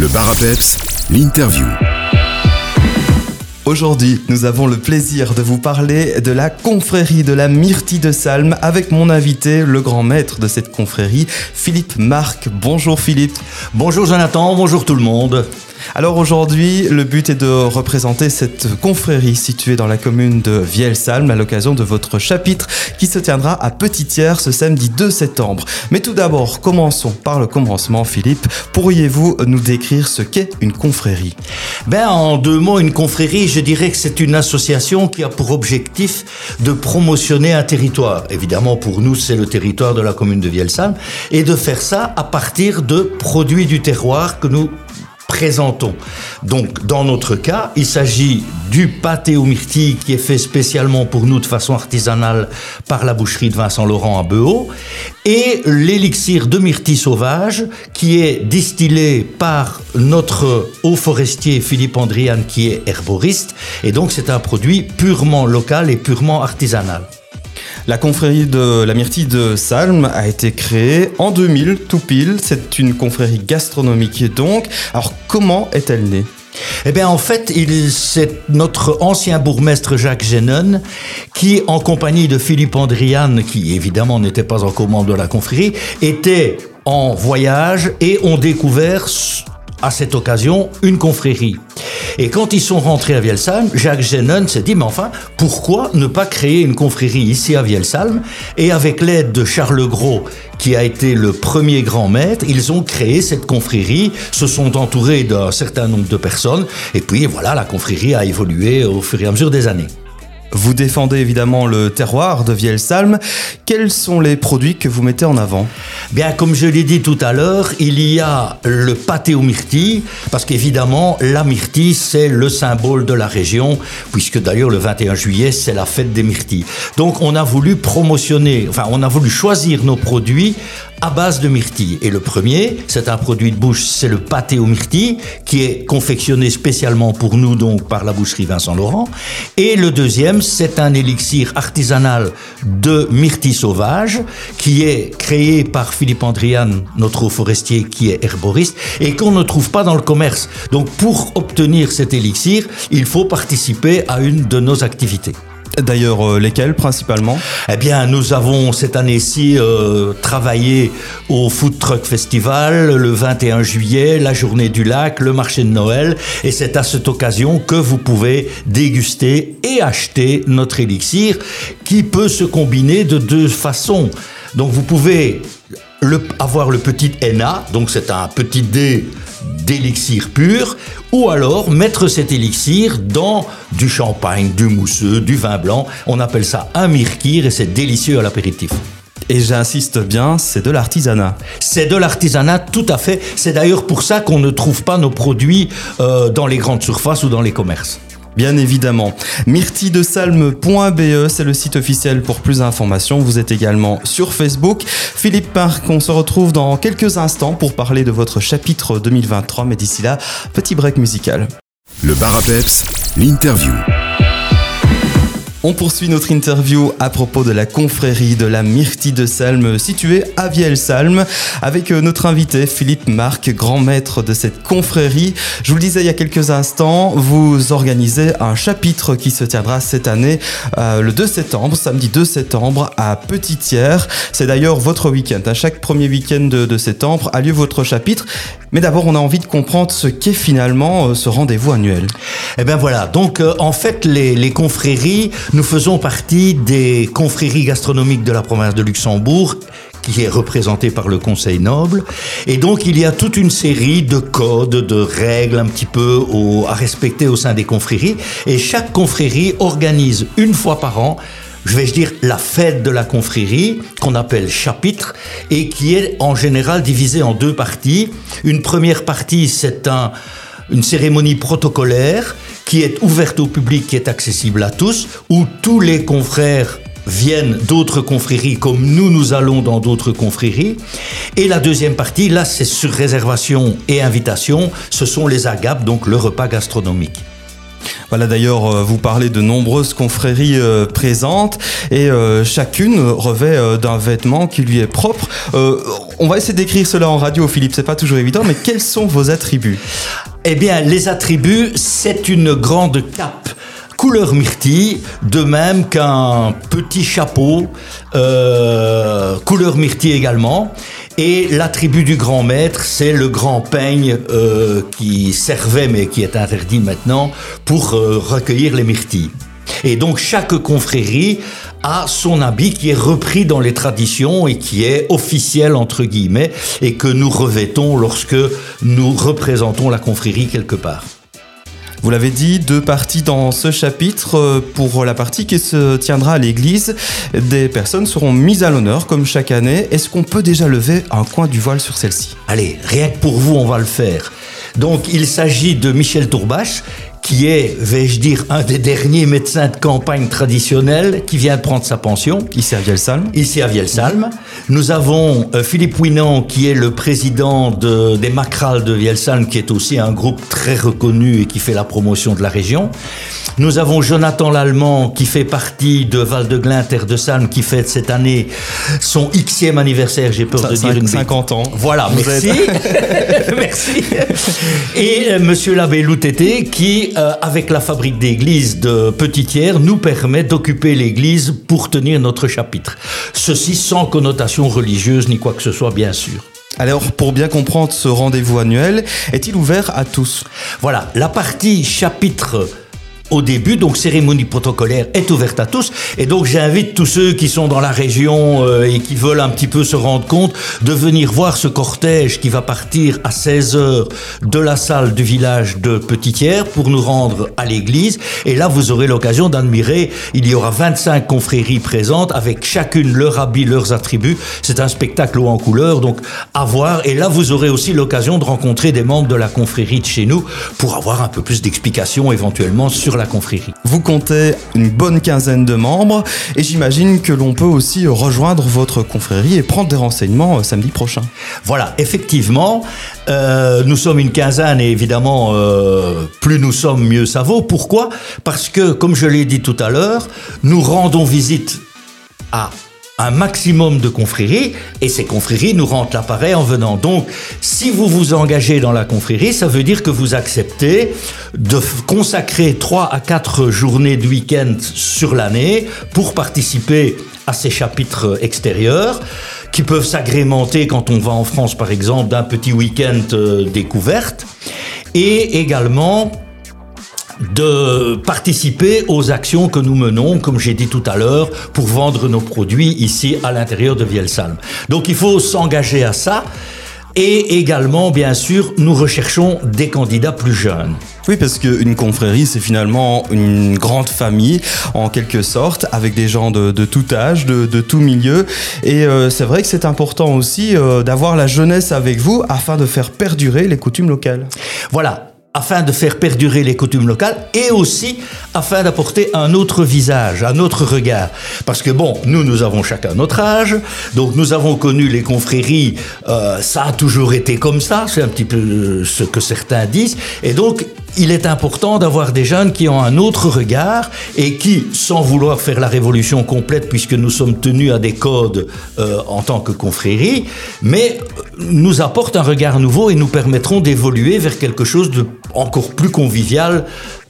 Le bar à peps, l'interview. Aujourd'hui, nous avons le plaisir de vous parler de la confrérie de la Myrtille de Salm avec mon invité, le grand maître de cette confrérie, Philippe Marc. Bonjour Philippe. Bonjour Jonathan, bonjour tout le monde. Alors aujourd'hui, le but est de représenter cette confrérie située dans la commune de Vielsalm à l'occasion de votre chapitre qui se tiendra à Petitière ce samedi 2 septembre. Mais tout d'abord, commençons par le commencement, Philippe. Pourriez-vous nous décrire ce qu'est une confrérie? Ben, en deux mots, une confrérie, je dirais que c'est une association qui a pour objectif de promotionner un territoire. Évidemment, pour nous, c'est le territoire de la commune de Vielsalm et de faire ça à partir de produits du terroir que nous présentons. Donc, dans notre cas, il s'agit du pâté aux myrtilles qui est fait spécialement pour nous de façon artisanale par la boucherie de Vincent Laurent à Beau et l'élixir de myrtille sauvage qui est distillé par notre haut forestier Philippe Andrian qui est herboriste et donc c'est un produit purement local et purement artisanal. La confrérie de la myrtille de Salm a été créée en 2000, tout pile. C'est une confrérie gastronomique donc. Alors comment est-elle née? Eh bien, en fait, c'est notre ancien bourgmestre Jacques Génon qui, en compagnie de Philippe Andrian, qui évidemment n'était pas en commande de la confrérie, était en voyage et ont découvert à cette occasion une confrérie. Et quand ils sont rentrés à Vielsalm, Jacques Genon s'est dit, mais enfin, pourquoi ne pas créer une confrérie ici à Vielsalm Et avec l'aide de Charles Gros, qui a été le premier grand maître, ils ont créé cette confrérie, se sont entourés d'un certain nombre de personnes, et puis voilà, la confrérie a évolué au fur et à mesure des années. Vous défendez évidemment le terroir de Vielsalm. Quels sont les produits que vous mettez en avant? Bien, comme je l'ai dit tout à l'heure, il y a le pâté aux myrtilles, parce qu'évidemment, la myrtille, c'est le symbole de la région, puisque d'ailleurs, le 21 juillet, c'est la fête des myrtilles. Donc, on a voulu promotionner, enfin, on a voulu choisir nos produits à base de myrtille. Et le premier, c'est un produit de bouche, c'est le pâté aux myrtilles, qui est confectionné spécialement pour nous, donc, par la boucherie Vincent Laurent. Et le deuxième, c'est un élixir artisanal de myrtille sauvage, qui est créé par Philippe Andrian, notre forestier, qui est herboriste, et qu'on ne trouve pas dans le commerce. Donc, pour obtenir cet élixir, il faut participer à une de nos activités. D'ailleurs, euh, lesquels principalement? Eh bien, nous avons cette année-ci euh, travaillé au Food Truck Festival le 21 juillet, la journée du lac, le marché de Noël, et c'est à cette occasion que vous pouvez déguster et acheter notre élixir qui peut se combiner de deux façons. Donc vous pouvez avoir le petit NA, donc c'est un petit dé d'élixir pur, ou alors mettre cet élixir dans du champagne, du mousseux, du vin blanc. On appelle ça un mirkir et c'est délicieux à l'apéritif. Et j'insiste bien, c'est de l'artisanat. C'est de l'artisanat, tout à fait. C'est d'ailleurs pour ça qu'on ne trouve pas nos produits euh, dans les grandes surfaces ou dans les commerces. Bien évidemment. myrtildesalme.be, c'est le site officiel pour plus d'informations. Vous êtes également sur Facebook. Philippe Parc, on se retrouve dans quelques instants pour parler de votre chapitre 2023. Mais d'ici là, petit break musical. Le bar à peps, l'interview. On poursuit notre interview à propos de la confrérie de la Myrtille de Salm située à Vielsalm avec euh, notre invité Philippe Marc, grand maître de cette confrérie. Je vous le disais il y a quelques instants, vous organisez un chapitre qui se tiendra cette année euh, le 2 septembre, samedi 2 septembre à Petitière. C'est d'ailleurs votre week-end. À chaque premier week-end de, septembre a lieu votre chapitre. Mais d'abord, on a envie de comprendre ce qu'est finalement euh, ce rendez-vous annuel. Eh bien voilà, donc en fait les, les confréries nous faisons partie des confréries gastronomiques de la province de Luxembourg qui est représentée par le Conseil noble. Et donc il y a toute une série de codes, de règles un petit peu à respecter au sein des confréries. Et chaque confrérie organise une fois par an je vais dire la fête de la confrérie qu'on appelle chapitre et qui est en général divisée en deux parties. Une première partie, c'est un, une cérémonie protocolaire qui est ouverte au public, qui est accessible à tous, où tous les confrères viennent d'autres confréries comme nous, nous allons dans d'autres confréries. Et la deuxième partie, là, c'est sur réservation et invitation, ce sont les agapes, donc le repas gastronomique. Voilà d'ailleurs, euh, vous parlez de nombreuses confréries euh, présentes et euh, chacune revêt d'un vêtement qui lui est propre On va essayer d'écrire cela en radio, Philippe, c'est pas toujours évident, mais quels sont vos attributs? Eh bien, les attributs, c'est une grande cape couleur myrtille, de même qu'un petit chapeau, euh, couleur myrtille également. Et l'attribut du grand maître, c'est le grand peigne euh, qui servait, mais qui est interdit maintenant, pour euh, recueillir les myrtilles. Et donc chaque confrérie a son habit qui est repris dans les traditions et qui est officiel entre guillemets et que nous revêtons lorsque nous représentons la confrérie quelque part. Vous l'avez dit, deux parties dans ce chapitre. Euh, pour la partie qui se tiendra à l'église, des personnes seront mises à l'honneur comme chaque année. Est-ce qu'on peut déjà lever un coin du voile sur celle-ci? Allez, rien que pour vous, on va le faire. Donc il s'agit de Michel Tourbache, qui est, vais-je dire, un des derniers médecins de campagne traditionnels, qui vient de prendre sa pension. Ici à Vielsalm. Ici à Vielsalm. Nous avons euh, Philippe Winan, qui est le président de, des Macrales de Vielsalm, qui est aussi un groupe très reconnu et qui fait la promotion de la région. Nous avons Jonathan Lallemand, qui fait partie de Val-de-Glin, Terre de Salm, qui fête cette année son Xème anniversaire, j'ai peur de dire une 50 ans. Voilà, merci. merci. Et euh, Monsieur l'abbé Loutété, qui euh, avec la fabrique d'église de Petitière, nous permet d'occuper l'église pour tenir notre chapitre. Ceci sans connotation religieuse ni quoi que ce soit, bien sûr. Alors, pour bien comprendre ce rendez-vous annuel, est-il ouvert à tous? Voilà, la partie chapitre au début, donc cérémonie protocolaire est ouverte à tous. Et donc j'invite tous ceux qui sont dans la région euh, et qui veulent un petit peu se rendre compte de venir voir ce cortège qui va partir à 16h de la salle du village de Petitière pour nous rendre à l'église. Et là, vous aurez l'occasion d'admirer, il y aura 25 confréries présentes avec chacune leur habit, leurs attributs. C'est un spectacle haut en couleur, donc à voir. Et là, vous aurez aussi l'occasion de rencontrer des membres de la confrérie de chez nous pour avoir un peu plus d'explications éventuellement sur la confrérie. Vous comptez une bonne quinzaine de membres et j'imagine que l'on peut aussi rejoindre votre confrérie et prendre des renseignements euh, samedi prochain. Voilà, effectivement, euh, nous sommes une quinzaine et évidemment, euh, plus nous sommes, mieux ça vaut. Pourquoi? Parce que, comme je l'ai dit tout à l'heure, nous rendons visite à un maximum de confréries et ces confréries nous rendent l'appareil en venant. Donc, si vous vous engagez dans la confrérie, ça veut dire que vous acceptez de consacrer 3 à 4 journées de week-end sur l'année pour participer à ces chapitres extérieurs qui peuvent s'agrémenter quand on va en France par exemple d'un petit week-end euh, découverte et également de participer aux actions que nous menons, comme j'ai dit tout à l'heure, pour vendre nos produits ici à l'intérieur de Vielsalm. Donc il faut s'engager à ça. Et également, bien sûr, nous recherchons des candidats plus jeunes. Oui, parce qu'une confrérie, c'est finalement une grande famille, en quelque sorte, avec des gens de, tout âge, de, tout milieu. Et euh, c'est vrai que c'est important aussi euh, d'avoir la jeunesse avec vous afin de faire perdurer les coutumes locales. Voilà, afin de faire perdurer les coutumes locales et aussi afin d'apporter un autre visage, un autre regard. Parce que bon, nous, nous avons chacun notre âge, donc nous avons connu les confréries, euh, ça a toujours été comme ça, c'est un petit peu ce que certains disent, et donc il est important d'avoir des jeunes qui ont un autre regard et qui, sans vouloir faire la révolution complète, puisque nous sommes tenus à des codes euh, en tant que confrérie, mais nous apportent un regard nouveau et nous permettront d'évoluer vers quelque chose de encore plus convivial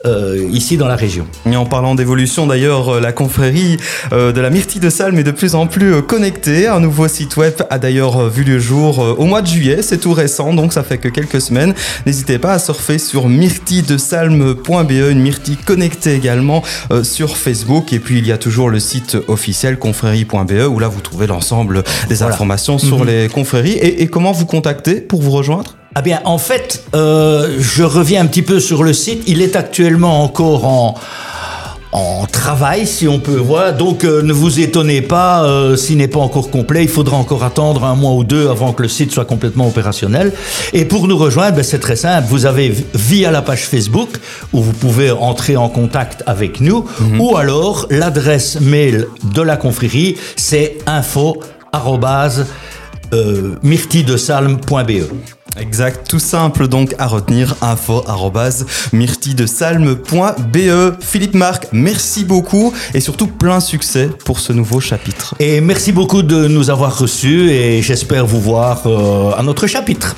euh, ici dans la région. Et en parlant d'évolution d'ailleurs, euh, la confrérie euh, de la Myrtille de Salm est de plus en plus connectée. Un nouveau site web a d'ailleurs vu le jour au mois de juillet, c'est tout récent, donc ça fait que quelques semaines. N'hésitez pas à surfer sur myrtilledesalm.be, une myrtille connectée également sur Facebook. Et puis il y a toujours le site officiel confrérie.be où là vous trouvez l'ensemble des informations sur mhm. les confréries. et comment vous contacter pour vous rejoindre? Ah bien, en fait, euh, je reviens un petit peu sur le site. Il est actuellement encore en, en travail, si on peut voir. Donc, euh, ne vous étonnez pas euh, s'il n'est pas encore complet. Il faudra encore attendre un mois ou deux avant que le site soit complètement opérationnel. Et pour nous rejoindre, ben, c'est très simple. Vous avez via la page Facebook où vous pouvez entrer en contact avec nous, mhm. ou alors l'adresse mail de la confrérie, c'est info euh, Exact, tout simple donc à retenir info myrtidesalme.be. Philippe Marc, merci beaucoup et surtout plein succès pour ce nouveau chapitre. Et merci beaucoup de nous avoir reçus et j'espère vous voir euh, à notre chapitre.